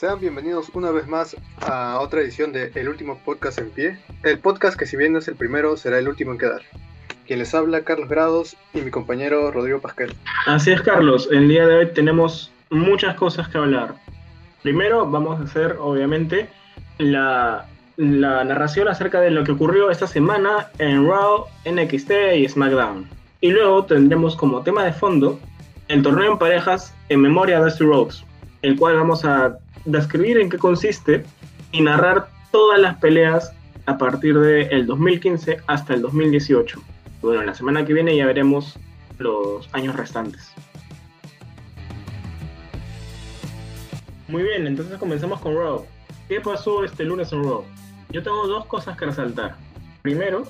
Sean bienvenidos una vez más a otra edición de El último podcast en pie. El podcast que si bien no es el primero, será el último en quedar. Quien les habla, Carlos Grados y mi compañero Rodrigo Pascal. Así es, Carlos. El día de hoy tenemos muchas cosas que hablar. Primero vamos a hacer, obviamente, la, la narración acerca de lo que ocurrió esta semana en Raw, NXT y SmackDown. Y luego tendremos como tema de fondo el torneo en parejas en memoria de Dusty Rhodes, el cual vamos a describir en qué consiste y narrar todas las peleas a partir del 2015 hasta el 2018. Bueno, la semana que viene ya veremos los años restantes. Muy bien, entonces comenzamos con Raw. ¿Qué pasó este lunes en Raw? Yo tengo dos cosas que resaltar. Primero,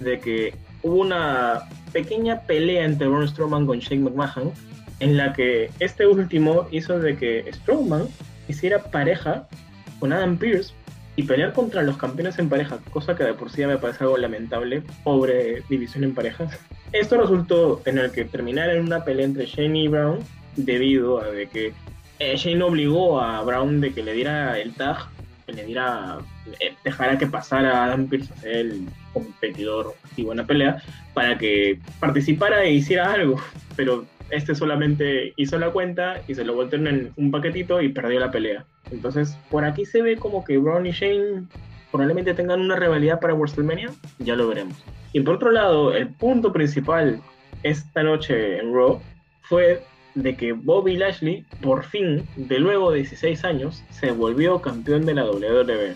de que hubo una pequeña pelea entre Braun Strowman con Shane McMahon, en la que este último hizo de que Strowman hiciera pareja con Adam Pierce y pelear contra los campeones en pareja, cosa que de por sí me parece algo lamentable, pobre división en parejas. Esto resultó en el que terminara en una pelea entre Shane y Brown debido a de que eh, Shane obligó a Brown de que le diera el tag, que le diera, eh, dejara que pasara a Adam Pearce a ser el competidor y buena pelea, para que participara e hiciera algo. Pero este solamente hizo la cuenta y se lo volteó en un paquetito y perdió la pelea. Entonces, por aquí se ve como que Brown y Shane probablemente tengan una rivalidad para WrestleMania, ya lo veremos. Y por otro lado, el punto principal esta noche en Raw fue de que Bobby Lashley, por fin, de luego de 16 años, se volvió campeón de la WWE.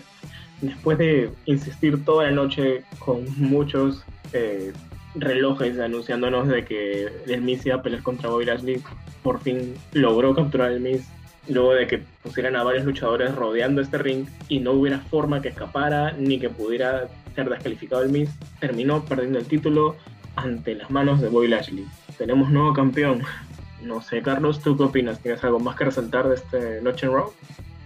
Después de insistir toda la noche con muchos eh, relojes anunciándonos de que el Miz iba a pelear contra Bobby Lashley, por fin logró capturar el Miz. Luego de que pusieran a varios luchadores rodeando este ring y no hubiera forma que escapara ni que pudiera ser descalificado el Miz, terminó perdiendo el título ante las manos de Bobby Lashley. Tenemos nuevo campeón. No sé, Carlos, ¿tú qué opinas? ¿Tienes algo más que resaltar de este Noche en Raw?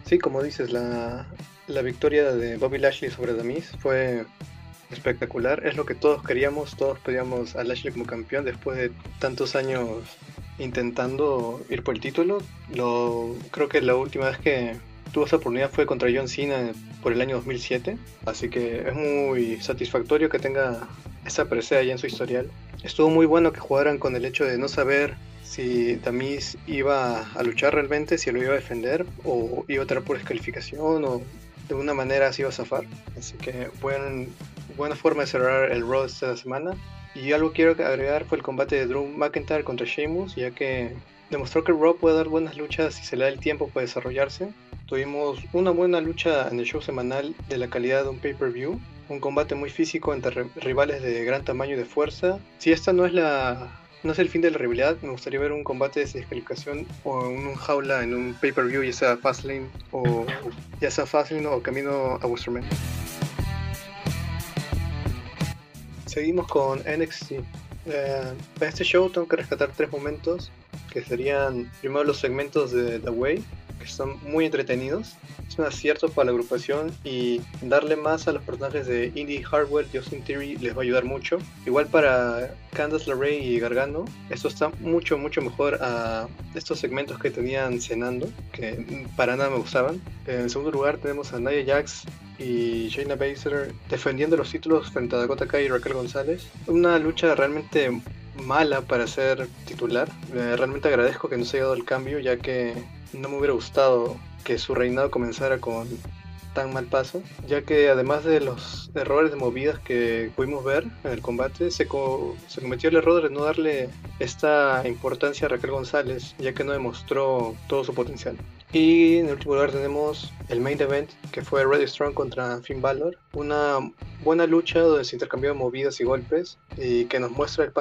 Sí, como dices, la, la victoria de Bobby Lashley sobre The Miz fue espectacular. Es lo que todos queríamos, todos pedíamos a Lashley como campeón después de tantos años intentando ir por el título. Lo, creo que la última vez que tuvo esa oportunidad fue contra John Cena por el año 2007. Así que es muy satisfactorio que tenga esa presea ya en su historial. Estuvo muy bueno que jugaran con el hecho de no saber si Tamis iba a luchar realmente, si lo iba a defender o iba a traer por descalificación o de una manera así iba a zafar. Así que buen, buena forma de cerrar el Raw esta semana. Y algo quiero agregar fue el combate de Drew McIntyre contra Sheamus, ya que demostró que Raw puede dar buenas luchas si se le da el tiempo para desarrollarse. Tuvimos una buena lucha en el show semanal de la calidad de un pay-per-view, un combate muy físico entre rivales de gran tamaño y de fuerza. Si esta no es la no es el fin de la rivalidad, me gustaría ver un combate de descalificación o un jaula en un pay-per-view, ya sea Fastlane o ya sea Fastlane o camino a Westerman. Seguimos con NXT. Eh, para este show tengo que rescatar tres momentos que serían primero los segmentos de The Way, que son muy entretenidos. Es un acierto para la agrupación y darle más a los personajes de Indy Hardware y Austin Theory les va a ayudar mucho. Igual para Candace LeRae y Gargano, esto está mucho, mucho mejor a estos segmentos que tenían cenando, que para nada me gustaban. En segundo lugar tenemos a Nia Jax y Shayna Baszler defendiendo los títulos frente a Dakota Kai y Raquel González. Una lucha realmente mala para ser titular. Eh, realmente agradezco que no se haya dado el cambio, ya que no me hubiera gustado que su reinado comenzara con tan mal paso, ya que además de los errores de movidas que pudimos ver en el combate, se, se cometió el error de no darle esta importancia a Raquel González, ya que no demostró todo su potencial. Y en último lugar tenemos el main event que fue Ready Strong contra Finn Balor. Una buena lucha donde se intercambiaron movidas y golpes y que nos muestra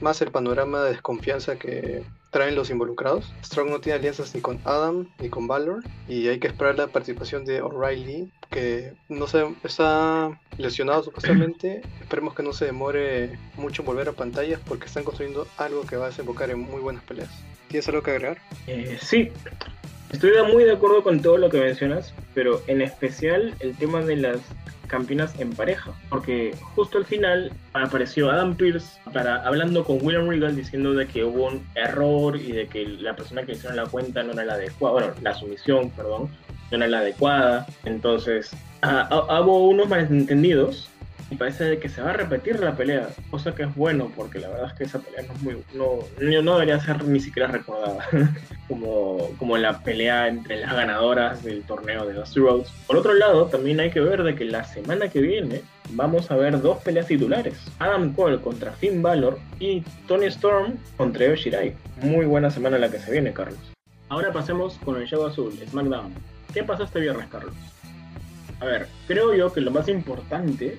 más el panorama de desconfianza que traen los involucrados. Strong no tiene alianzas ni con Adam ni con Balor y hay que esperar la participación de O'Reilly que no se está lesionado supuestamente. Esperemos que no se demore mucho en volver a pantallas porque están construyendo algo que va a desembocar en muy buenas peleas. ¿Tienes algo que agregar? Eh, sí, Estoy muy de acuerdo con todo lo que mencionas, pero en especial el tema de las campeonas en pareja, porque justo al final apareció Adam Pierce para, hablando con William Regal diciendo de que hubo un error y de que la persona que hicieron la cuenta no era la adecuada, bueno, la sumisión, perdón, no era la adecuada. Entonces, ah, ah, hubo unos malentendidos y parece que se va a repetir la pelea, cosa que es bueno porque la verdad es que esa pelea no, es muy, no, no debería ser ni siquiera recordada como, como la pelea entre las ganadoras del torneo de Dusty Rhodes. Por otro lado, también hay que ver de que la semana que viene vamos a ver dos peleas titulares. Adam Cole contra Finn Balor y Tony Storm contra Io Shirai. Muy buena semana la que se viene, Carlos. Ahora pasemos con el show azul, SmackDown. ¿Qué pasó este viernes, Carlos? A ver, creo yo que lo más importante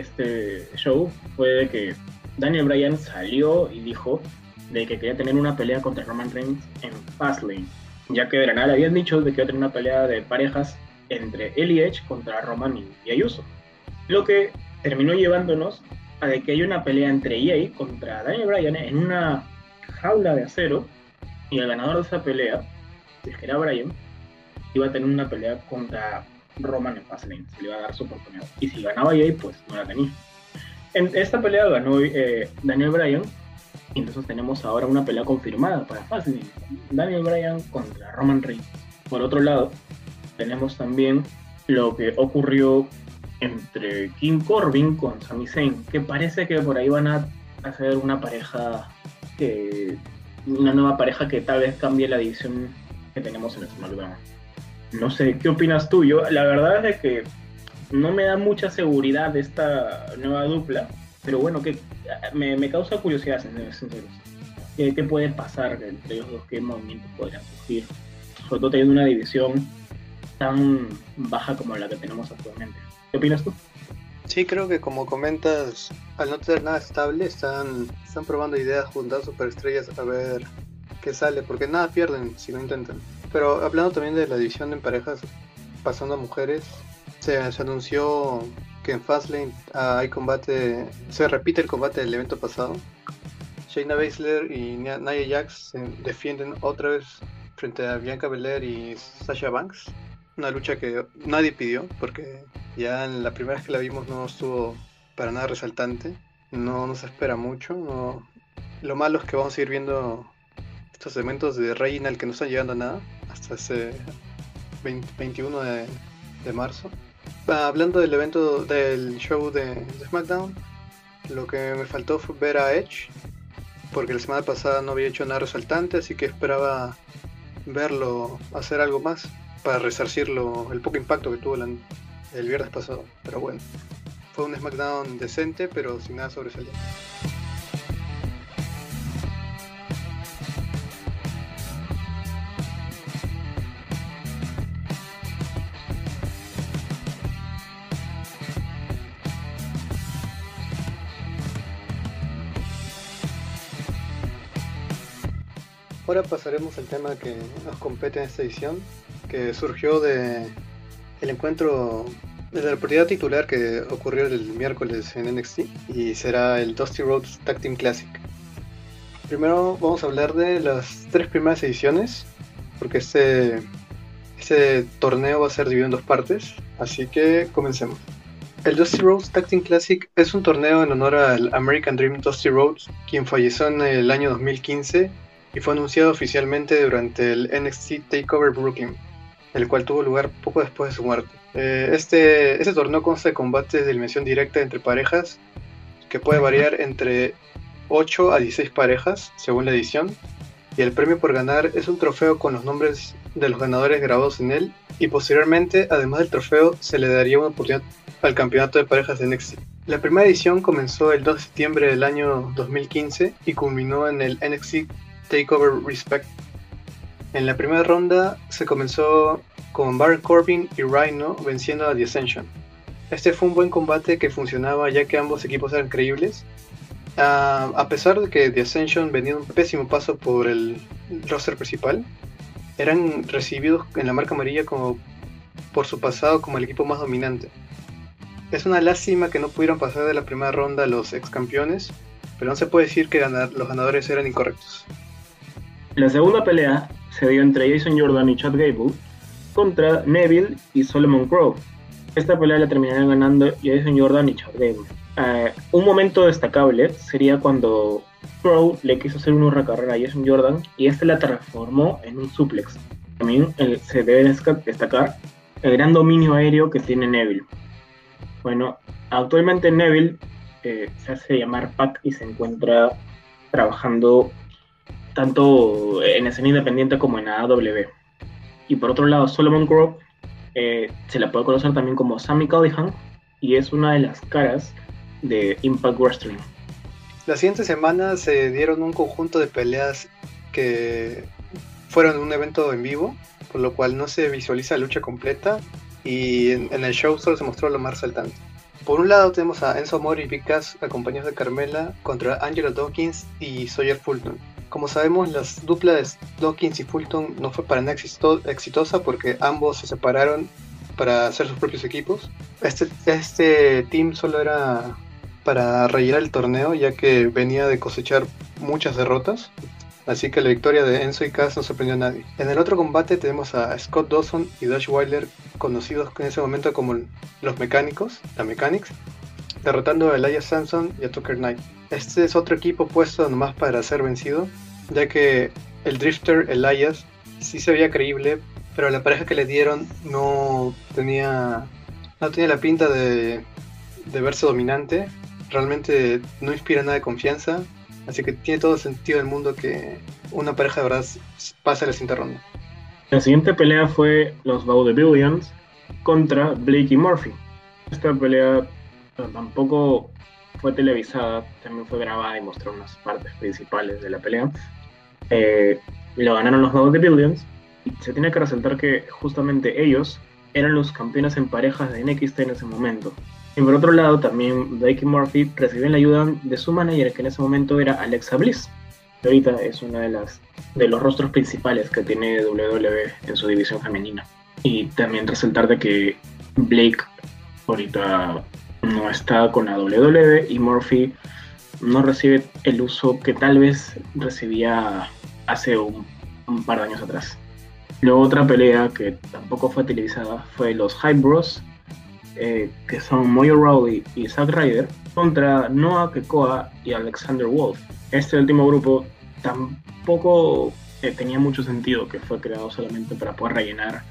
este show fue de que Daniel Bryan salió y dijo de que quería tener una pelea contra Roman Reigns en Fastlane, ya que de la nada habían dicho de que iba a tener una pelea de parejas entre él y Edge contra Roman y Ayuso. Lo que terminó llevándonos a que hay una pelea entre EA contra Daniel Bryan en una jaula de acero y el ganador de esa pelea, que era Bryan, iba a tener una pelea contra Roman en Fastlane, se le iba a dar su oportunidad. Y si ganaba EA, pues no la tenía. En esta pelea ganó eh, Daniel Bryan, y entonces tenemos ahora una pelea confirmada para Fastlane. Daniel Bryan contra Roman Reigns. Por otro lado, tenemos también lo que ocurrió entre King Corbin con Sami Zayn, que parece que por ahí van a hacer una pareja una nueva pareja que tal vez cambie la división que tenemos en el SmackDown. No sé, ¿qué opinas tú? Yo, la verdad es que no me da mucha seguridad esta nueva dupla, pero bueno, que me, causa curiosidad, sincero. ¿Qué, ¿Qué, puede pasar entre ellos dos? ¿Qué movimientos podrían surgir? Sobre todo teniendo una división tan baja como la que tenemos actualmente. ¿Qué opinas tú? Sí, creo que como comentas, al no tener nada estable, están, están probando ideas juntas superestrellas a ver qué sale, porque nada pierden si lo intentan. Pero hablando también de la división en parejas, pasando a mujeres, se, anunció que en Fastlane ah, hay combate, se repite el combate del evento pasado. Shayna Baszler y Nia Jax se defienden otra vez frente a Bianca Belair y Sasha Banks. Una lucha que nadie pidió porque ya en la primera vez que la vimos no estuvo para nada resaltante. No nos espera mucho. Lo malo es que vamos a ir viendo estos eventos de Reginald que no están llegando a nada hasta ese 21 de, marzo. Ah, hablando del evento del show de, SmackDown, lo que me faltó fue ver a Edge, porque la semana pasada no había hecho nada resaltante, así que esperaba verlo hacer algo más para resarcirlo el poco impacto que tuvo el viernes pasado. Pero bueno, fue un SmackDown decente, pero sin nada sobresaliente. Ahora pasaremos al tema que nos compete en esta edición, que surgió de el encuentro de la oportunidad titular que ocurrió el miércoles en NXT y será el Dusty Rhodes Tag Team Classic. Primero vamos a hablar de las tres primeras ediciones, porque este, este torneo va a ser dividido en dos partes, así que comencemos. El Dusty Rhodes Tag Team Classic es un torneo en honor al American Dream Dusty Rhodes, quien falleció en el año 2015 y fue anunciado oficialmente durante el NXT Takeover Brooklyn, el cual tuvo lugar poco después de su muerte. Eh, este, este torneo consta de combates de eliminación directa entre parejas, que puede variar entre 8 a 16 parejas según la edición, y el premio por ganar es un trofeo con los nombres de los ganadores grabados en él, y posteriormente, además del trofeo, se le daría una oportunidad al campeonato de parejas de NXT. La primera edición comenzó el 2 de septiembre del año 2015 y culminó en el NXT Takeover Respect. En la primera ronda se comenzó con Baron Corbin y Rhino venciendo a The Ascension. Este fue un buen combate que funcionaba ya que ambos equipos eran creíbles. Ah, a pesar de que The Ascension venía un pésimo paso por el roster principal, eran recibidos en la marca amarilla como por su pasado como el equipo más dominante. Es una lástima que no pudieron pasar de la primera ronda los ex campeones, pero no se puede decir que los ganadores eran incorrectos. La segunda pelea se dio entre Jason Jordan y Chad Gable contra Neville y Solomon Crow. Esta pelea la terminaron ganando Jason Jordan y Chad Gable. Eh, un momento destacable sería cuando Crow le quiso hacer una carrera a Jason Jordan y este la transformó en un suplex. también se debe destacar el gran dominio aéreo que tiene Neville. Bueno, actualmente Neville eh, se hace llamar Pac y se encuentra trabajando tanto en escena independiente como en AW. Y por otro lado, Solomon Grove eh, se la puede conocer también como Sammy Callihan y es una de las caras de Impact Wrestling. La siguiente semana se dieron un conjunto de peleas que fueron un evento en vivo, por lo cual no se visualiza la lucha completa y en, el show solo se mostró lo más resaltante. Por un lado tenemos a Enzo Amore y Big acompañados de Carmela contra Angelo Dawkins y Sawyer Fulton. Como sabemos, las duplas de Dawkins y Fulton no fue para nada exitosa porque ambos se separaron para hacer sus propios equipos. Este, este team solo era para rellenar el torneo ya que venía de cosechar muchas derrotas. Así que la victoria de Enzo y Cass no sorprendió a nadie. En el otro combate tenemos a Scott Dawson y Dash Wilder, conocidos en ese momento como los mecánicos, la Mechanics, derrotando a Elias Samson y a Tucker Knight. Este es otro equipo puesto nomás para ser vencido, ya que el Drifter Elias sí se veía creíble, pero la pareja que le dieron no tenía, no tenía la pinta de, de verse dominante. Realmente no inspira nada de confianza, así que tiene todo sentido del mundo que una pareja de verdad pase la siguiente ronda. La siguiente pelea fue los Vaudevillians contra Blake y Murphy. Esta pelea tampoco fue televisada, también fue grabada y mostró unas partes principales de la pelea. Eh, lo ganaron los Vaudevillians se tiene que resaltar que justamente ellos eran los campeones en parejas de NXT en ese momento. Y por otro lado, también Blake y Murphy reciben la ayuda de su manager, que en ese momento era Alexa Bliss, que ahorita es una de las de los rostros principales que tiene WWE en su división femenina. Y también resaltar de que Blake ahorita no está con la WWE y Murphy no recibe el uso que tal vez recibía hace un par de años atrás. Luego otra pelea que tampoco fue televisada fue los Hype Bros, eh, que son Moyo Rowley y Zack Ryder, contra Noah Kekoa y Alexander Wolf. Este último grupo tampoco eh, tenía mucho sentido, que fue creado solamente para poder rellenar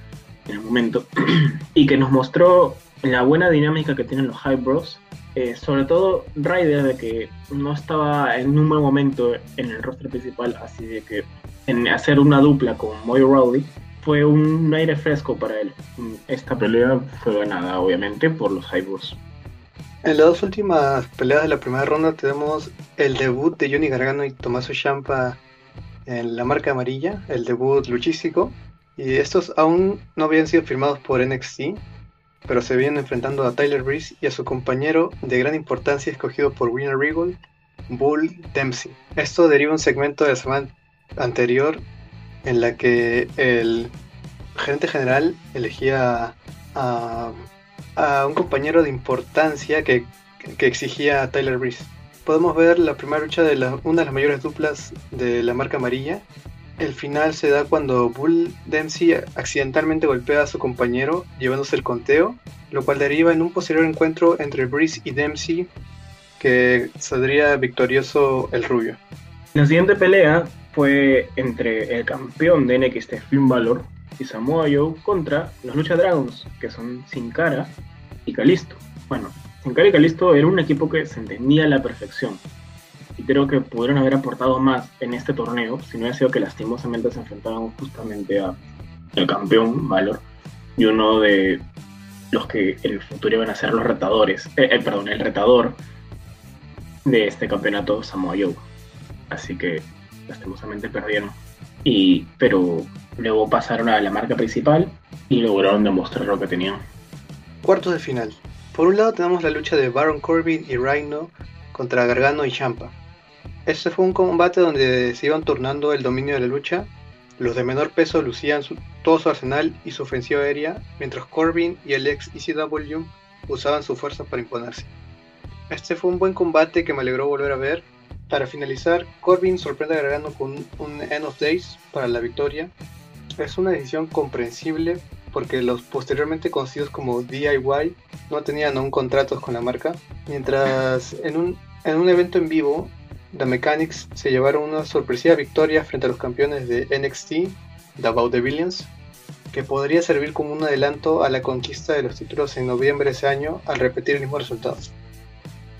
en el momento, y que nos mostró la buena dinámica que tienen los Hype Bros. Eh, sobre todo Ryder de que no estaba en un buen momento en el rostro principal, así de que en hacer una dupla con Moy Rowley fue un aire fresco para él. Esta pelea fue ganada, obviamente, por los Hybrids. En las dos últimas peleas de la primera ronda tenemos el debut de Johnny Gargano y Tommaso Ciampa en la marca amarilla, el debut luchístico. Y estos aún no habían sido firmados por NXT, pero se vienen enfrentando a Tyler Breeze y a su compañero de gran importancia escogido por Winner Regal, Bull Dempsey. Esto deriva un segmento de la semana anterior en la que el gerente general elegía a, un compañero de importancia que, exigía a Tyler Breeze. Podemos ver la primera lucha de una de las mayores duplas de la marca amarilla. El final se da cuando Bull Dempsey accidentalmente golpea a su compañero llevándose el conteo, lo cual deriva en un posterior encuentro entre Breeze y Dempsey que saldría victorioso el rubio. La siguiente pelea fue entre el campeón de NXT Finn Balor y Samoa Joe contra los Lucha Dragons, que son Sin Cara y Calisto. Bueno, Sin Cara y Calisto era un equipo que se entendía a la perfección. Y creo que pudieron haber aportado más en este torneo si no hubiera sido que lastimosamente se enfrentaban justamente a el campeón Valor y uno de los que en el futuro iban a ser los retadores, eh, eh, perdón, el retador de este campeonato Samoa Joe. Así que lastimosamente perdieron. Y, pero luego pasaron a la marca principal y lograron demostrar lo que tenían. Cuartos de final. Por un lado tenemos la lucha de Baron Corbin y Rhino contra Gargano y Champa. Este fue un combate donde se iban turnando el dominio de la lucha. Los de menor peso lucían todo su arsenal y su ofensiva aérea, mientras Corbin y el ex ECW usaban su fuerza para imponerse. Este fue un buen combate que me alegró volver a ver para finalizar, Corbin sorprende agregando con un End of Days para la victoria. Es una decisión comprensible porque los posteriormente conocidos como DIY no tenían aún contratos con la marca, mientras en un, en un evento en vivo, The Mechanics se llevaron una sorpresiva victoria frente a los campeones de NXT, The Vaudevillians, que podría servir como un adelanto a la conquista de los títulos en noviembre de ese año al repetir el mismo resultado.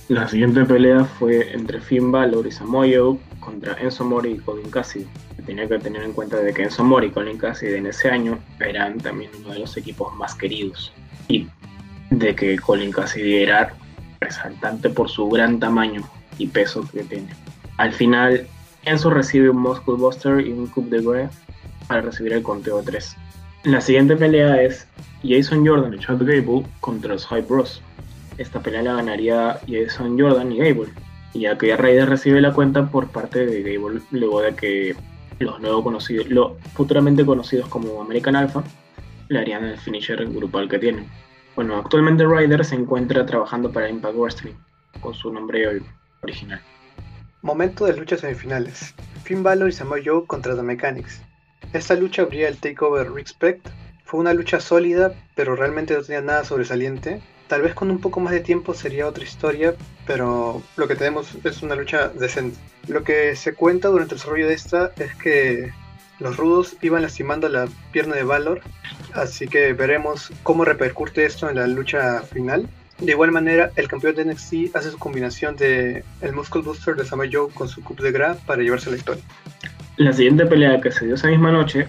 La siguiente pelea fue entre Finn Balor y Samoa contra Enzo Mori y Colin Cassidy. Tenía que tener en cuenta de que Enzo Mori y Colin Cassidy en ese año eran también uno de los equipos más queridos y de que Colin Cassidy era resaltante por su gran tamaño y peso que tiene. Al final, Enzo recibe un Muscle Buster y un Coup de Grey para recibir el conteo 3. La siguiente pelea es Jason Jordan y Chad Gable contra los Hype Bros. Esta pelea la ganaría Jason Jordan y Gable, ya que Raiders recibe la cuenta por parte de Gable luego de que los nuevos conocidos, los futuramente conocidos como American Alpha, le harían el finisher grupal que tienen. Bueno, actualmente Ryder se encuentra trabajando para Impact Wrestling con su nombre original. Momento de luchas semifinales. Finn Balor y Samoa Joe contra The Mechanics. Esta lucha abría el Takeover Respect. Fue una lucha sólida, pero realmente no tenía nada sobresaliente. Tal vez con un poco más de tiempo sería otra historia, pero lo que tenemos es una lucha decente. Lo que se cuenta durante el desarrollo de esta es que los rudos iban lastimando la pierna de Valor, así que veremos cómo repercute esto en la lucha final. De igual manera, el campeón de NXT hace su combinación de el Muscle Booster de Samoa Joe con su Cup de Gra para llevarse la victoria. La siguiente pelea que se dio esa misma noche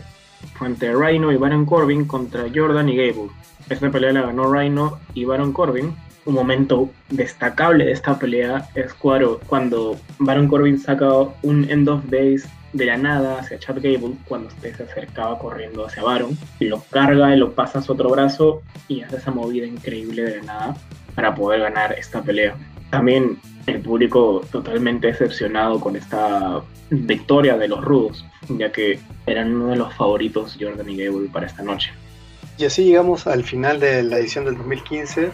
fue entre Rhino y Baron Corbin contra Jordan y Gable. Esta pelea la ganó Rhino y Baron Corbin. Un momento destacable de esta pelea es cuando Baron Corbin saca un end of base de la nada hacia Chad Gable cuando usted se acercaba corriendo hacia Baron lo carga y lo pasa a su otro brazo y hace esa movida increíble de la nada para poder ganar esta pelea. También el público totalmente decepcionado con esta victoria de los rudos, ya que eran uno de los favoritos Jordan y Gable para esta noche. Y así llegamos al final de la edición del 2015,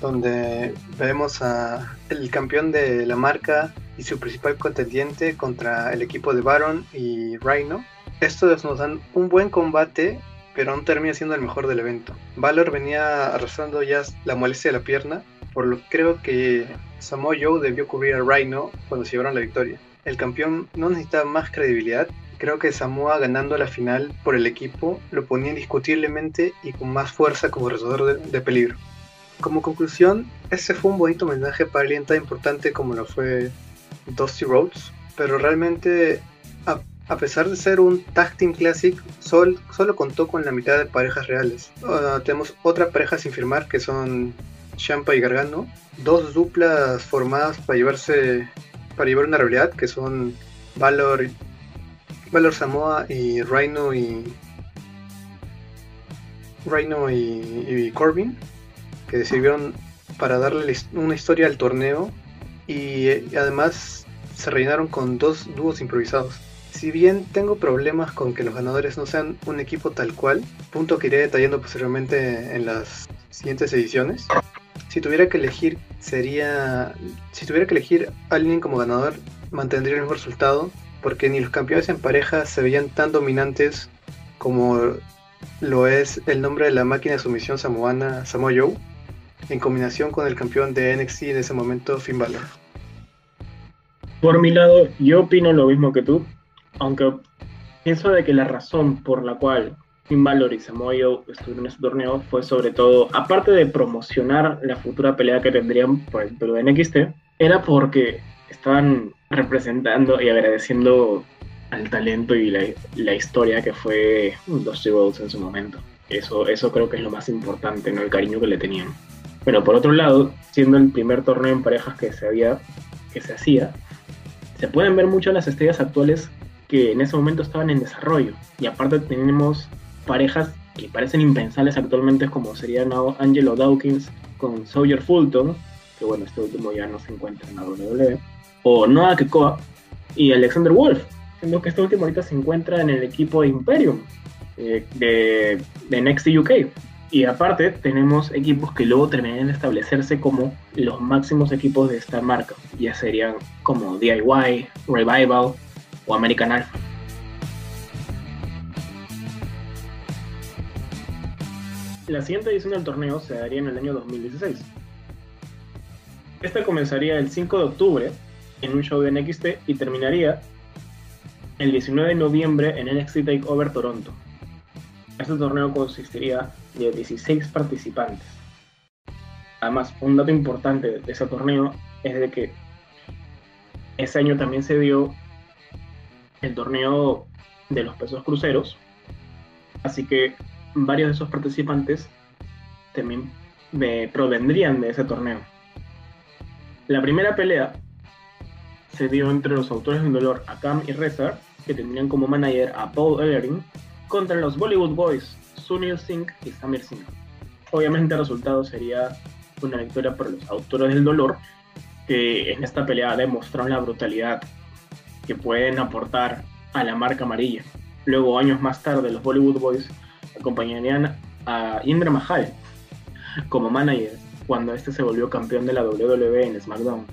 donde vemos a el campeón de la marca y su principal contendiente contra el equipo de Baron y Rhino. Estos nos dan un buen combate, pero aún termina siendo el mejor del evento. Valor venía arrastrando ya la molestia de la pierna, por lo que creo que Samoa Joe debió cubrir a Rhino cuando se llevaron la victoria. El campeón no necesitaba más credibilidad. Creo que Samoa ganando la final por el equipo lo ponía indiscutiblemente y con más fuerza como resolvedor de, de peligro. Como conclusión, ese fue un bonito homenaje para alguien tan importante como lo fue Dusty Rhodes, pero realmente a, pesar de ser un tag team classic, solo contó con la mitad de parejas reales. Ah, tenemos otra pareja sin firmar que son Champa y Gargano, dos duplas formadas para llevarse para llevar una realidad que son Valor Valor Samoa y Rhino y Rhino y Corbin que sirvieron para darle una historia al torneo y, además se rellenaron con dos dúos improvisados. Si bien tengo problemas con que los ganadores no sean un equipo tal cual, punto que iré detallando posteriormente en las siguientes ediciones. Si tuviera que elegir sería si tuviera que elegir a alguien como ganador, mantendría el mismo resultado, porque ni los campeones en pareja se veían tan dominantes como lo es el nombre de la máquina de sumisión samoana Samoa Joe, en combinación con el campeón de NXT en ese momento, Finn Balor. Por mi lado, yo opino lo mismo que tú, aunque pienso de que la razón por la cual Finn Balor y Samoa Joe estuvieron en este torneo fue sobre todo, aparte de promocionar la futura pelea que tendrían por el de NXT, era porque estaban representando y agradeciendo al talento y la, historia que fue Dusty Rhodes en su momento. Eso, eso creo que es lo más importante, ¿no? El cariño que le tenían. Pero por otro lado, siendo el primer torneo en parejas que se, había, que se hacía, se pueden ver mucho las estrellas actuales que en ese momento estaban en desarrollo. Y aparte tenemos parejas que parecen impensables actualmente, como serían Angelo Dawkins con Sawyer Fulton, que bueno, este último ya no se encuentra en la WWE, o Noah Kekoa y Alexander Wolf, siendo que este último ahorita se encuentra en el equipo de Imperium eh, de, de Next UK. Y aparte tenemos equipos que luego terminan de establecerse como los máximos equipos de esta marca. Ya serían como DIY, Revival o American Alpha. La siguiente edición del torneo se daría en el año 2016. Esta comenzaría el 5 de octubre en un show de NXT y terminaría el 19 de noviembre en NXT Takeover Toronto. Este torneo consistiría de 16 participantes. Además, un dato importante de ese torneo es de que ese año también se dio el torneo de los pesos cruceros, así que varios de esos participantes también provendrían de ese torneo. La primera pelea se dio entre los autores del dolor Akam y Reza, que tendrían como manager a Paul Ellering, contra los Bollywood Boys, Sunil Singh y Samir Singh. Obviamente el resultado sería una victoria por los autores del dolor, que en esta pelea demostraron la brutalidad que pueden aportar a la marca amarilla. Luego, años más tarde, los Bollywood Boys acompañarían a Indra Mahal como manager cuando este se volvió campeón de la WWE en SmackDown.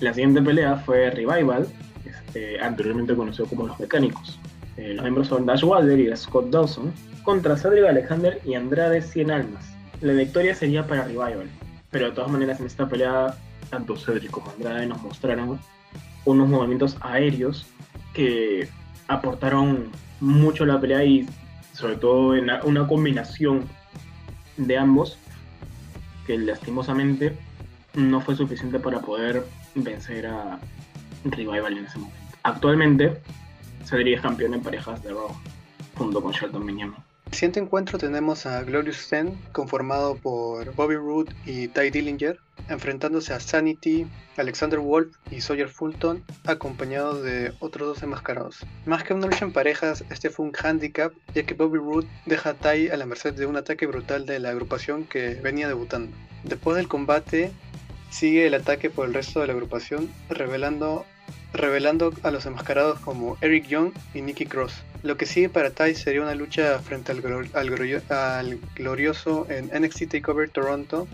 La siguiente pelea fue Revival, este, anteriormente conocido como Los Mecánicos. Eh, los miembros son Dash Wilder y Scott Dawson contra Cedric Alexander y Andrade Cien Almas. La victoria sería para Revival, pero de todas maneras en esta pelea tanto Cedric como Andrade nos mostraron unos movimientos aéreos que aportaron mucho a la pelea y sobre todo en una combinación de ambos que lastimosamente no fue suficiente para poder vencer a Revival en ese momento. Actualmente Cedric es campeón en parejas de Raw junto con Shelton Benjamin. El siguiente encuentro tenemos a Glorious Ten, conformado por Bobby Roode y Ty Dillinger, enfrentándose a Sanity, Alexander Wolf y Sawyer Fulton, acompañados de otros dos enmascarados. Más que una lucha en parejas, este fue un handicap, ya que Bobby Roode deja a Ty a la merced de un ataque brutal de la agrupación que venía debutando. Después del combate, sigue el ataque por el resto de la agrupación, revelando revelando a los enmascarados como Eric Young y Nikki Cross. Lo que sigue para Tai sería una lucha frente al, glorioso en NXT TakeOver Toronto,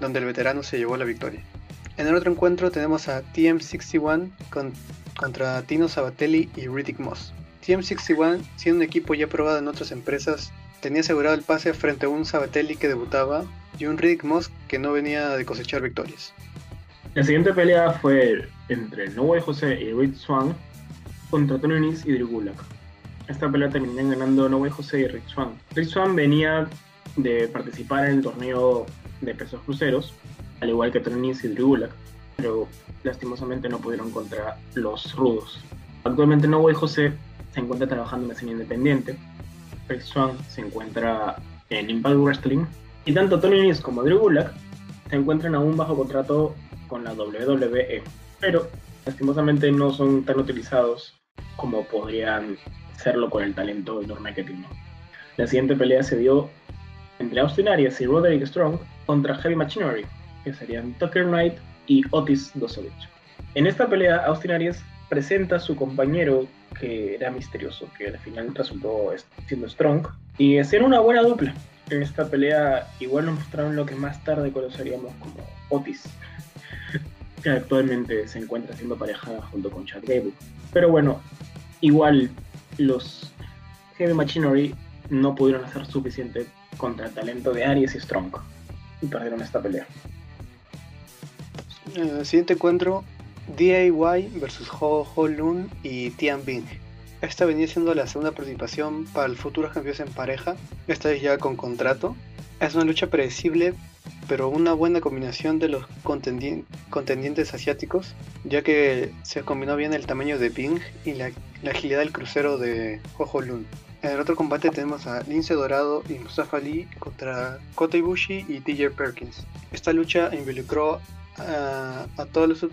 donde el veterano se llevó la victoria. En el otro encuentro tenemos a TM61 contra Tino Sabatelli y Riddick Moss. TM61, siendo un equipo ya probado en otras empresas, tenía asegurado el pase frente a un Sabatelli que debutaba y un Riddick Moss que no venía de cosechar victorias. La siguiente pelea fue entre No Way Jose y Rick Swan contra Tony Nese y Drew Gulak. Esta pelea terminaron ganando No Way Jose y Rick Swan. Rick Swan venía de participar en el torneo de pesos cruceros, al igual que Tony y Drew Gulak, pero lastimosamente no pudieron contra los rudos. Actualmente No Way Jose se encuentra trabajando en la escena independiente, Rick Swan se encuentra en Impact Wrestling y tanto Tony Nese como Drew Gulak se encuentran aún bajo contrato con la WWE, pero lastimosamente no son tan utilizados como podrían serlo con el talento enorme que tienen. La siguiente pelea se dio entre Austin Aries y Roderick Strong contra Heavy Machinery, que serían Tucker Knight y Otis Dosovich. En esta pelea, Austin Aries presenta a su compañero, que era misterioso, que al final resultó siendo Strong, y hacían una buena dupla. En esta pelea igual nos mostraron lo que más tarde conoceríamos como Otis, que actualmente se encuentra siendo parejada junto con Chad Gable. Pero bueno, igual los Heavy Machinery no pudieron hacer suficiente contra el talento de Aries y Strong y perdieron esta pelea. El siguiente encuentro, DIY versus Ho, Ho Lun y Tian Bing. Esta venía siendo la segunda participación para el futuro campeón en pareja, esta vez ya con contrato. Es una lucha predecible, pero una buena combinación de los contendientes asiáticos, ya que se combinó bien el tamaño de Bing y la, agilidad del crucero de Jojo Lun. En el otro combate tenemos a Lince Dorado y Mustafa Ali contra Kota Ibushi y DJ Perkins. Esta lucha involucró a, todos los,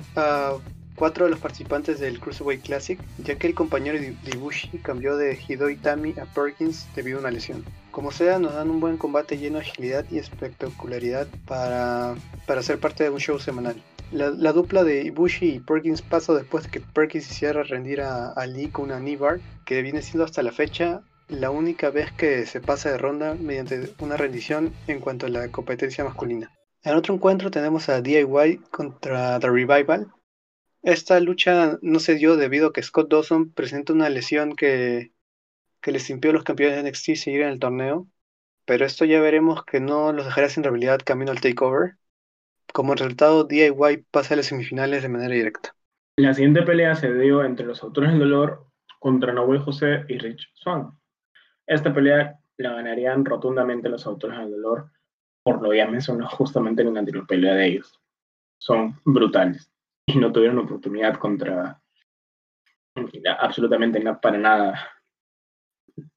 cuatro de los participantes del Cruiserweight Classic, ya que el compañero de Ibushi cambió de Hidoi Tami a Perkins debido a una lesión. Como sea, nos dan un buen combate lleno de agilidad y espectacularidad para, para ser parte de un show semanal. La, dupla de Ibushi y Perkins pasa después de que Perkins hiciera rendir a, Ali con una knee bar, que viene siendo hasta la fecha la única vez que se pasa de ronda mediante una rendición en cuanto a la competencia masculina. En otro encuentro tenemos a DIY contra The Revival, esta lucha no se dio debido a que Scott Dawson presenta una lesión que, que les impidió a los campeones de NXT seguir en el torneo, pero esto ya veremos que no los dejará sin realidad camino al takeover. Como resultado, DIY pasa a las semifinales de manera directa. La siguiente pelea se dio entre los autores del dolor contra Noel José y Rich Swan. Esta pelea la ganarían rotundamente los autores del dolor, por lo ya mencioné justamente en la anterior pelea de ellos. Son brutales y no tuvieron oportunidad contra absolutamente para nada.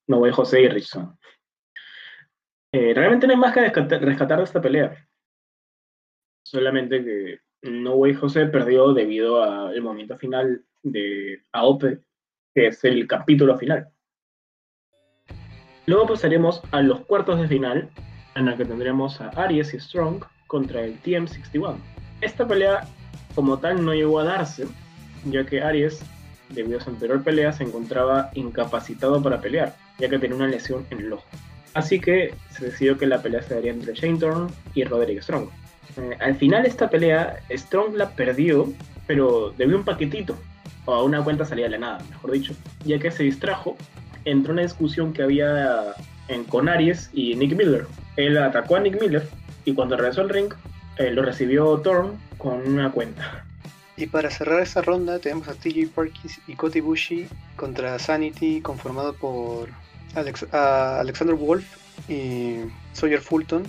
No voy José y Richson. Eh, realmente no hay más que rescatar, de esta pelea. Solamente que No Way José perdió debido al momento final de AOP, que es el capítulo final. Luego pasaremos a los cuartos de final, en el que tendremos a Aries y Strong contra el TM61. Esta pelea como tal no llegó a darse, ya que Aries, debido a su anterior pelea, se encontraba incapacitado para pelear, ya que tenía una lesión en el ojo. Así que se decidió que la pelea se daría entre Shane Thorne y Roderick Strong. Eh, al final de esta pelea, Strong la perdió, pero debió un paquetito, o a una cuenta salía de la nada, mejor dicho, ya que se distrajo entre una discusión que había en, con Aries y Nick Miller. Él atacó a Nick Miller y cuando regresó al ring, eh, lo recibió Thorne con una cuenta. Y para cerrar esta ronda tenemos a TJ Perkins y Koti Bushi contra Sanity conformado por Alexander Wolf y Sawyer Fulton.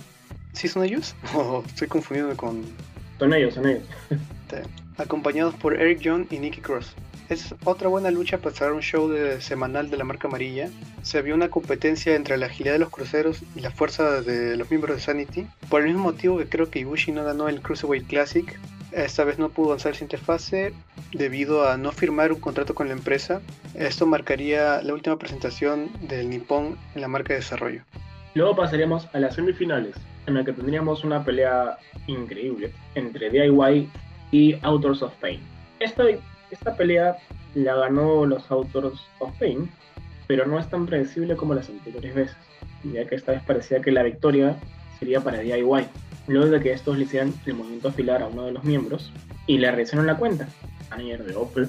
¿Sí son ellos? ¿O estoy confundido con...? Son ellos, son ellos. Acompañados por Eric John y Nicky Cross. Es otra buena lucha para cerrar un show de, semanal de la marca amarilla. Se vio una competencia entre la agilidad de los cruceros y la fuerza de los miembros de Sanity. Por el mismo motivo que creo que Ibushi no ganó el Cruiserweight Classic, esta vez no pudo avanzar la siguiente fase debido a no firmar un contrato con la empresa. Esto marcaría la última presentación del Nippon en la marca de desarrollo. Luego pasaríamos a las semifinales, en la que tendríamos una pelea increíble entre DIY y Authors of Pain. Esta, esta pelea la ganó los Authors of Pain, pero no es tan predecible como las anteriores veces, ya que esta vez parecía que la victoria sería para DIY luego de que estos le hicieran el movimiento afilar a uno de los miembros y le reaccionaron la cuenta, manager de Opel,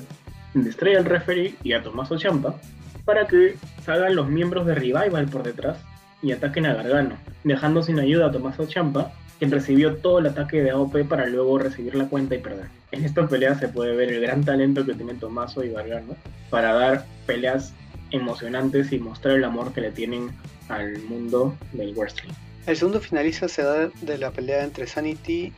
distrae al referee y a Tommaso Champa para que salgan los miembros de Revival por detrás y ataquen a Gargano, dejando sin ayuda a Tommaso Champa, quien recibió todo el ataque de AOP para luego recibir la cuenta y perder. En esta pelea se puede ver el gran talento que tienen Tommaso y Gargano para dar peleas emocionantes y mostrar el amor que le tienen al mundo del wrestling. El segundo finalista se da de la pelea entre Sanity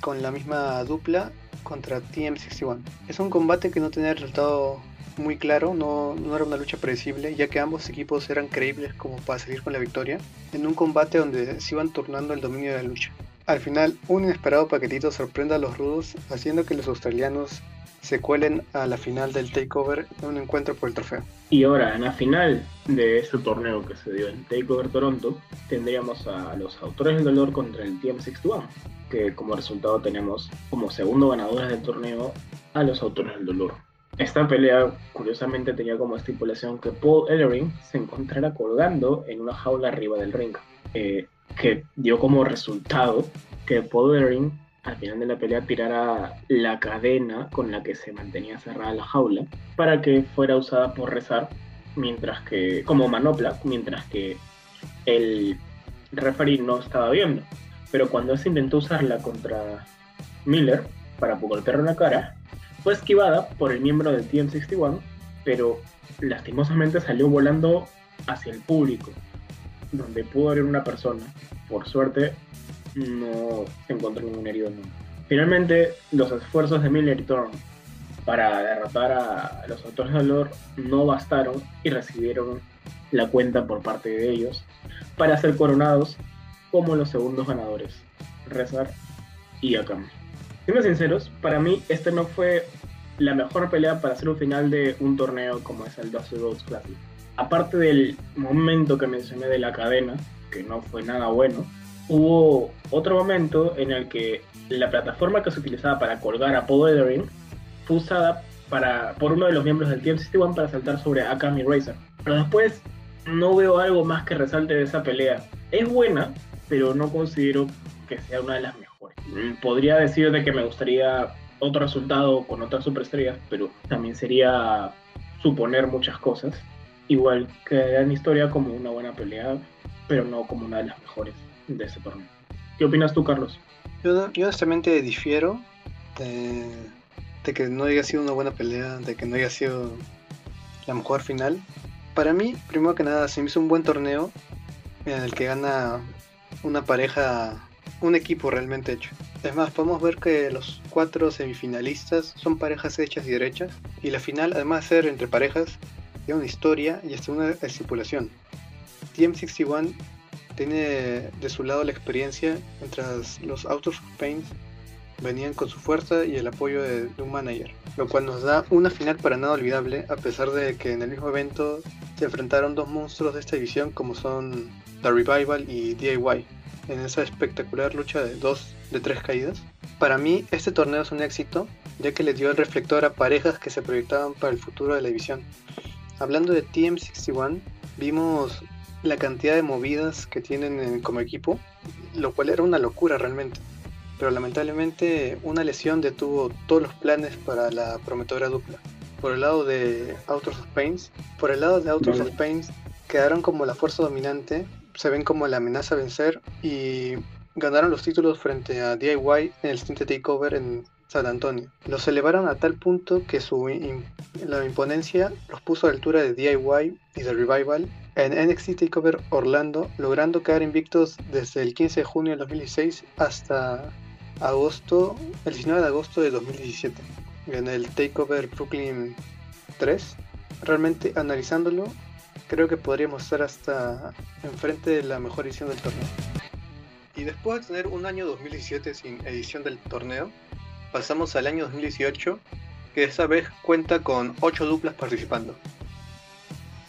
con la misma dupla contra TM61. Es un combate que no tenía resultado muy claro, no, era una lucha predecible, ya que ambos equipos eran creíbles como para salir con la victoria, en un combate donde se iban turnando el dominio de la lucha. Al final, un inesperado paquetito sorprende a los rudos, haciendo que los australianos se cuelen a la final del Takeover en un encuentro por el trofeo. Y ahora, en la final de este torneo que se dio en Takeover Toronto, tendríamos a los autores del dolor contra el Team 61, que como resultado tenemos como segundo ganadores del torneo a los autores del dolor. Esta pelea, curiosamente, tenía como estipulación que Paul Ellering se encontrara colgando en una jaula arriba del ring, eh, que dio como resultado que Paul Ellering al final de la pelea tirara la cadena con la que se mantenía cerrada la jaula para que fuera usada por rezar mientras que como manopla mientras que el referee no estaba viendo. Pero cuando se intentó usarla contra Miller para golpearle la cara fue esquivada por el miembro del Team 61 pero lastimosamente salió volando hacia el público donde pudo haber una persona por suerte no se encontró ningún herido nunca. Finalmente, los esfuerzos de Miller y Thorne para derrotar a los autores de dolor no bastaron y recibieron la cuenta por parte de ellos para ser coronados como los segundos ganadores, Rezar y Akam. Siendo sinceros, para mí este no fue la mejor pelea para hacer un final de un torneo como es el Dusty Rhodes Classic. Aparte del momento que mencioné de la cadena, que no fue nada bueno, hubo otro momento en el que la plataforma que se utilizaba para colgar a Paul fue usada para, por uno de los miembros del Team 61 para saltar sobre Akami Racer. Pero después no veo algo más que resalte de esa pelea. Es buena, pero no considero que sea una de las mejores. Podría decir de que me gustaría otro resultado con otras superestrellas, pero también sería suponer muchas cosas. Igual que en historia como una buena pelea, pero no como una de las mejores de ese torneo. ¿Qué opinas tú, Carlos? Yo, honestamente difiero de, que no haya sido una buena pelea, de que no haya sido la mejor final. Para mí, primero que nada, se me hizo un buen torneo, en el que gana una pareja, un equipo realmente hecho. Es más, podemos ver que los cuatro semifinalistas son parejas hechas y derechas, y la final, además de ser entre parejas, tiene una historia y hasta una estipulación. TM61 tiene de su lado la experiencia mientras los Autos of Pain venían con su fuerza y el apoyo de, un manager, lo cual nos da una final para nada olvidable a pesar de que en el mismo evento se enfrentaron dos monstruos de esta división como son The Revival y DIY en esa espectacular lucha de dos de tres caídas. Para mí este torneo es un éxito ya que le dio el reflector a parejas que se proyectaban para el futuro de la división. Hablando de TM61, vimos la cantidad de movidas que tienen como equipo, lo cual era una locura realmente pero lamentablemente una lesión detuvo todos los planes para la prometedora dupla. Por el lado de Autos of Pains, por el lado de Autos of Pains quedaron como la fuerza dominante, se ven como la amenaza a vencer y ganaron los títulos frente a DIY en el siguiente takeover en San Antonio. Los elevaron a tal punto que su la imponencia los puso a la altura de DIY y The Revival en NXT Takeover Orlando, logrando quedar invictos desde el 15 de junio de 2016 hasta agosto, el 19 de agosto de 2017, en el Takeover Brooklyn 3. Realmente analizándolo, creo que podríamos estar hasta enfrente de la mejor edición del torneo. Y después de tener un año 2017 sin edición del torneo, pasamos al año 2018, que esta vez cuenta con 8 duplas participando.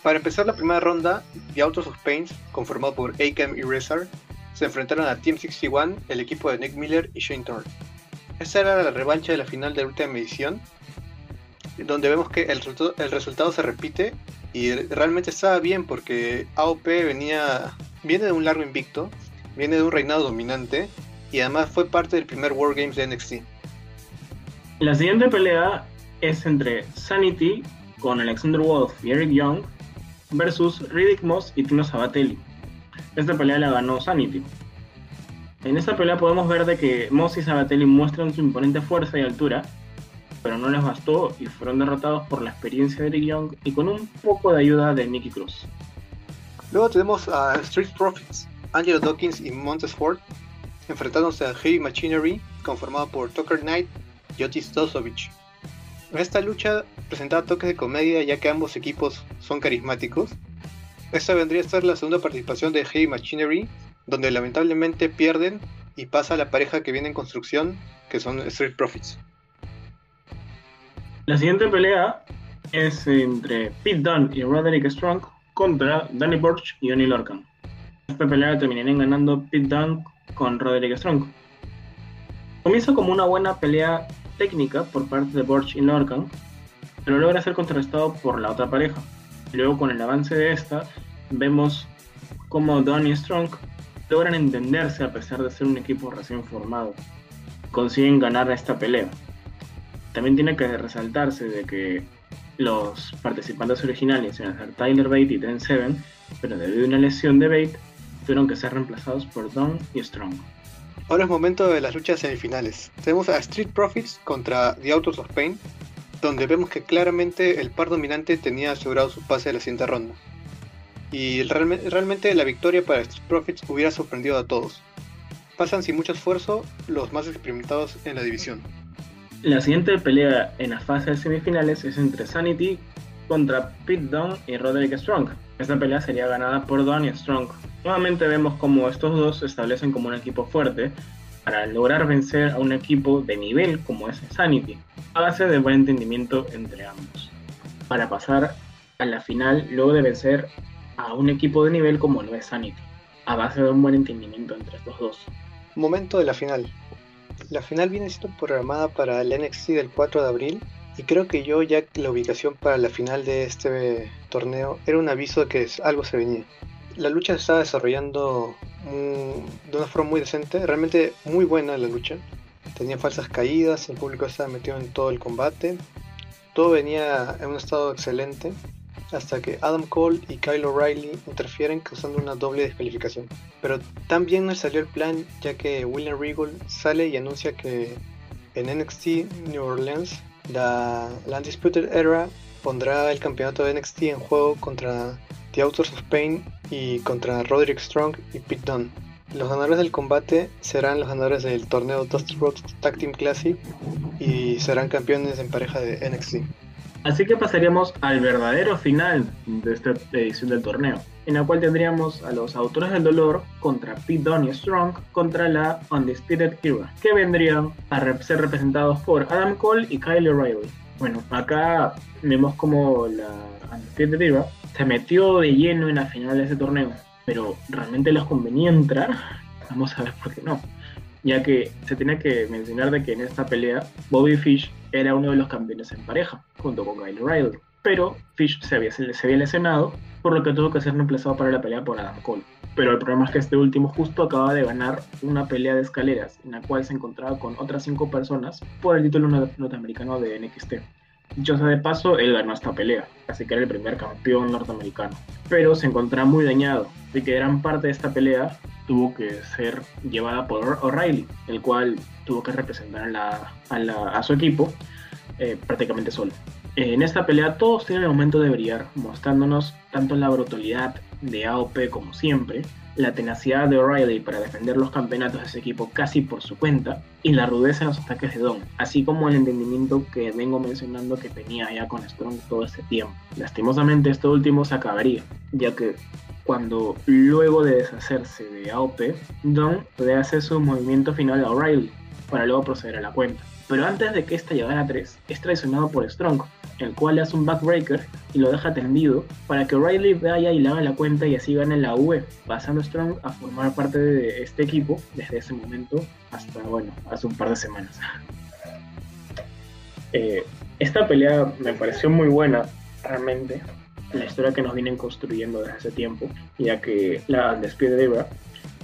Para empezar la primera ronda, The Autos of Pain, conformado por Akam y Rezar, se enfrentaron a Team 61, el equipo de Nick Miller y Shane Thorne. Esta era la revancha de la final de la última edición, donde vemos que el, el resultado se repite y realmente estaba bien porque AOP venía, viene de un largo invicto, viene de un reinado dominante y además fue parte del primer World Games de NXT. La siguiente pelea es entre Sanity con Alexander Wolf y Eric Young versus Riddick Moss y Tino Sabatelli. Esta pelea la ganó Sanity. En esta pelea podemos ver de que Moss y Sabatelli muestran su imponente fuerza y altura, pero no les bastó y fueron derrotados por la experiencia de Eric Young y con un poco de ayuda de Nicky Cruz. Luego tenemos a Street Profits, Angelo Dawkins y Montes Ford enfrentándose a Heavy Machinery, conformado por Tucker Knight y Otis Dosovich. Esta lucha presentaba toques de comedia ya que ambos equipos son carismáticos esta vendría a ser la segunda participación de Heavy Machinery, donde lamentablemente pierden y pasa a la pareja que viene en construcción, que son Street Profits. La siguiente pelea es entre Pete Dunne y Roderick Strong contra Danny Burch y Johnny Lorcan. Esta pelea terminarían ganando Pete Dunne con Roderick Strong. Comienza como una buena pelea técnica por parte de Burch y Lorcan, pero logra ser contrarrestado por la otra pareja. Luego con el avance de esta, vemos cómo Donnie y Strong logran entenderse a pesar de ser un equipo recién formado. Consiguen ganar esta pelea. También tiene que resaltarse de que los participantes originales iban a ser Tyler Bate y Trent Seven, pero debido a una lesión de Bate, tuvieron que ser reemplazados por Don y Strong. Ahora es momento de las luchas semifinales. Tenemos a Street Profits contra The Autos of Pain, donde vemos que claramente el par dominante tenía asegurado su pase a la siguiente ronda. Y realmente la victoria para Street Profits hubiera sorprendido a todos. Pasan sin mucho esfuerzo los más experimentados en la división. La siguiente pelea en la fase de semifinales es entre Sanity contra Pete Dunne y Roderick Strong. Esta pelea sería ganada por Dunne y Strong. Nuevamente vemos como estos dos se establecen como un equipo fuerte para lograr vencer a un equipo de nivel como es Sanity a base de buen entendimiento entre ambos, para pasar a la final luego de vencer a un equipo de nivel como lo es Sanity, a base de un buen entendimiento entre estos dos. Momento de la final. La final viene siendo programada para el NXT del 4 de abril y creo que yo ya la ubicación para la final de este torneo era un aviso de que algo se venía. La lucha se estaba desarrollando de una forma muy decente, realmente muy buena la lucha tenía falsas caídas, el público estaba metido en todo el combate, todo venía en un estado excelente, hasta que Adam Cole y Kyle O'Reilly interfieren causando una doble descalificación. Pero también no salió el plan ya que William Regal sale y anuncia que en NXT New Orleans la, la Undisputed Era pondrá el campeonato de NXT en juego contra The Authors of Pain y contra Roderick Strong y Pete Dunne. Los ganadores del combate serán los ganadores del torneo Dusty Rhodes Tag Team Classic y serán campeones en pareja de NXT. Así que pasaríamos al verdadero final de esta edición del torneo, en la cual tendríamos a los autores del dolor contra Pete Dunne y Strong contra la Undisputed Era, que vendrían a ser representados por Adam Cole y Kyle O'Reilly. Bueno, acá vemos como la Undisputed Era se metió de lleno en la final de ese torneo, pero realmente les convenía entrar, vamos a ver por qué no. Ya que se tiene que mencionar de que en esta pelea Bobby Fish era uno de los campeones en pareja, junto con Kyle O'Reilly. Pero Fish se había, se había lesionado, por lo que tuvo que ser reemplazado para la pelea por Adam Cole. Pero el problema es que este último justo acaba de ganar una pelea de escaleras, en la cual se encontraba con otras cinco personas por el título norteamericano de NXT. Dicho sea de paso, él ganó esta pelea, así que era el primer campeón norteamericano. Pero se encontraba muy dañado, así que gran parte de esta pelea tuvo que ser llevada por O'Reilly, el cual tuvo que representar a, su equipo eh, prácticamente solo. En esta pelea todos tienen el momento de brillar, mostrándonos tanto la brutalidad de AOP como siempre, la tenacidad de O'Reilly para defender los campeonatos de ese equipo casi por su cuenta y la rudeza en los ataques de Don, así como el entendimiento que vengo mencionando que tenía ya con Strong todo este tiempo. Lastimosamente esto último se acabaría, ya que cuando luego de deshacerse de AOP, Don le hace su movimiento final a O'Reilly para luego proceder a la cuenta. Pero antes de que esta llegara a 3, es traicionado por Strong, el cual hace un backbreaker y lo deja tendido para que O'Reilly vaya y le haga la cuenta y así gane la UE, pasando Strong a formar parte de este equipo desde ese momento hasta, bueno, hace un par de semanas. Eh, esta pelea me pareció muy buena, realmente, la historia que nos vienen construyendo desde hace tiempo, ya que la despide de Eva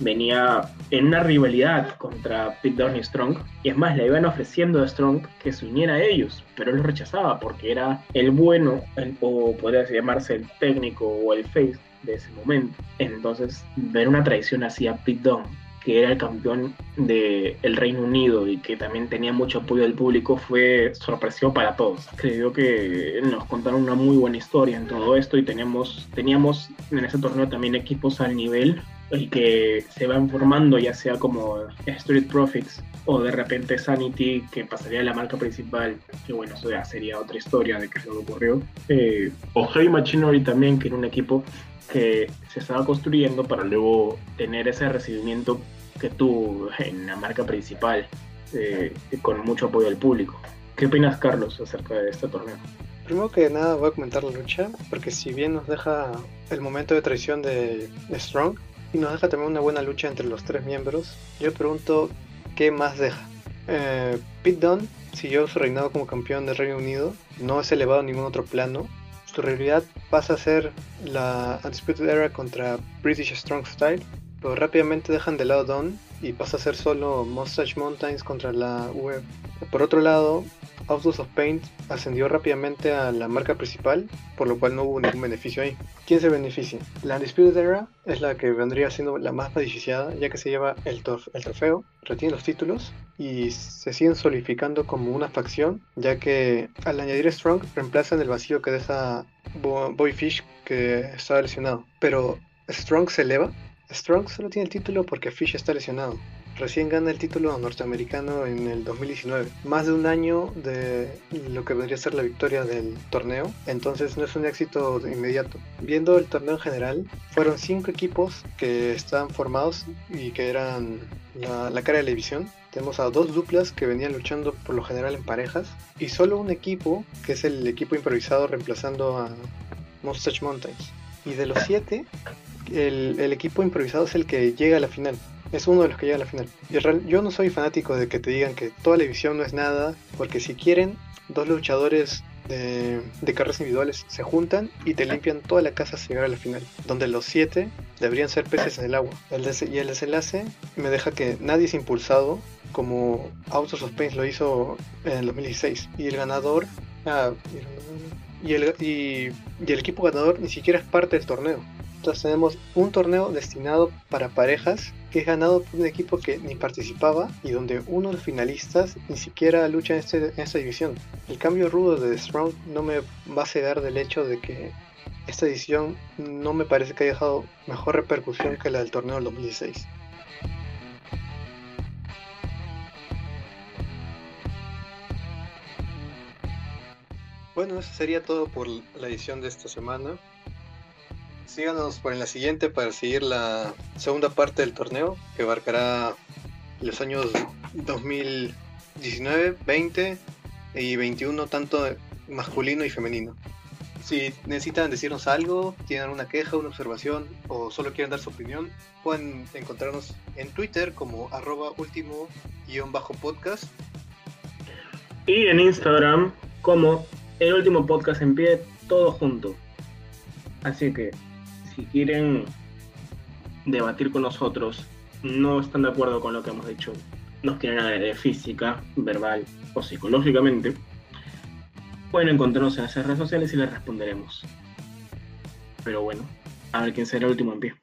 venía en una rivalidad contra Pete Dunne y Strong. Y es más, le iban ofreciendo a Strong que se uniera a ellos, pero él lo rechazaba porque era el bueno, o podría llamarse el técnico o el face de ese momento. Entonces, ver una traición así a Pete Dunne que era el campeón del el Reino Unido y que también tenía mucho apoyo del público, fue sorpresivo para todos. Creo que nos contaron una muy buena historia en todo esto y teníamos, teníamos en ese torneo también equipos al nivel y que se van formando, ya sea como Street Profits o de repente Sanity, que pasaría a la marca principal, que bueno, eso ya sería otra historia de qué es ocurrió. Eh, o Hey Machinery también, que era un equipo que se estaba construyendo para luego tener ese recibimiento que tuvo en la marca principal, eh, con mucho apoyo del público. ¿Qué opinas, Carlos, acerca de este torneo? Primero que nada voy a comentar la lucha, porque si bien nos deja el momento de traición de Strong, y nos deja también una buena lucha entre los tres miembros. Yo pregunto, ¿qué más deja? Eh, Pete Dunne siguió su reinado como campeón del Reino Unido, no es elevado a ningún otro plano. Su realidad pasa a ser la Undisputed Era contra British Strong Style, pero rápidamente dejan de lado Don y pasa a ser solo Mustache Mountains contra la web. Por otro lado, Autos of Paint ascendió rápidamente a la marca principal, por lo cual no hubo ningún beneficio ahí. ¿Quién se beneficia? La Undisputed Era es la que vendría siendo la más beneficiada, ya que se lleva el, el trofeo, retiene los títulos y se siguen solidificando como una facción, ya que al añadir Strong reemplazan el vacío que deja Boyfish que estaba lesionado. Pero Strong se eleva. Strong solo tiene el título porque Fish está lesionado recién gana el título norteamericano en el 2019. Más de un año de lo que vendría a ser la victoria del torneo, entonces no es un éxito inmediato. Viendo el torneo en general, fueron cinco equipos que estaban formados y que eran la, cara de la división. Tenemos a dos duplas que venían luchando por lo general en parejas y solo un equipo que es el equipo improvisado reemplazando a Mustache Mountains. Y de los siete, el, el equipo improvisado es el que llega a la final es uno de los que llega a la final. Yo no soy fanático de que te digan que toda la división no es nada, porque si quieren, dos luchadores de, carreras individuales se juntan y te limpian toda la casa hasta llegar a la final, donde los siete deberían ser peces en el agua. El y el desenlace me deja que nadie es impulsado como Autos of Pain lo hizo en el 2016. Y el ganador... Ah, y, el, y el equipo ganador ni siquiera es parte del torneo. Entonces tenemos un torneo destinado para parejas que es ganado por un equipo que ni participaba y donde uno de los finalistas ni siquiera lucha en, este, esta división. El cambio rudo de Strong no me va a cegar del hecho de que esta edición no me parece que haya dejado mejor repercusión que la del torneo del 2016. Bueno, eso sería todo por la edición de esta semana. Síganos por en la siguiente para seguir la segunda parte del torneo que abarcará los años 2019, 20 y 21, tanto masculino y femenino. Si necesitan decirnos algo, tienen una queja, una observación o solo quieren dar su opinión, pueden encontrarnos en Twitter como arroba último bajo podcast. Y en Instagram como el último podcast en pie, todo junto. Así que si quieren debatir con nosotros, no están de acuerdo con lo que hemos dicho, nos quieren agredir física, verbal o psicológicamente, pueden encontrarnos en las redes sociales y les responderemos. Pero bueno, a ver quién será el último en pie.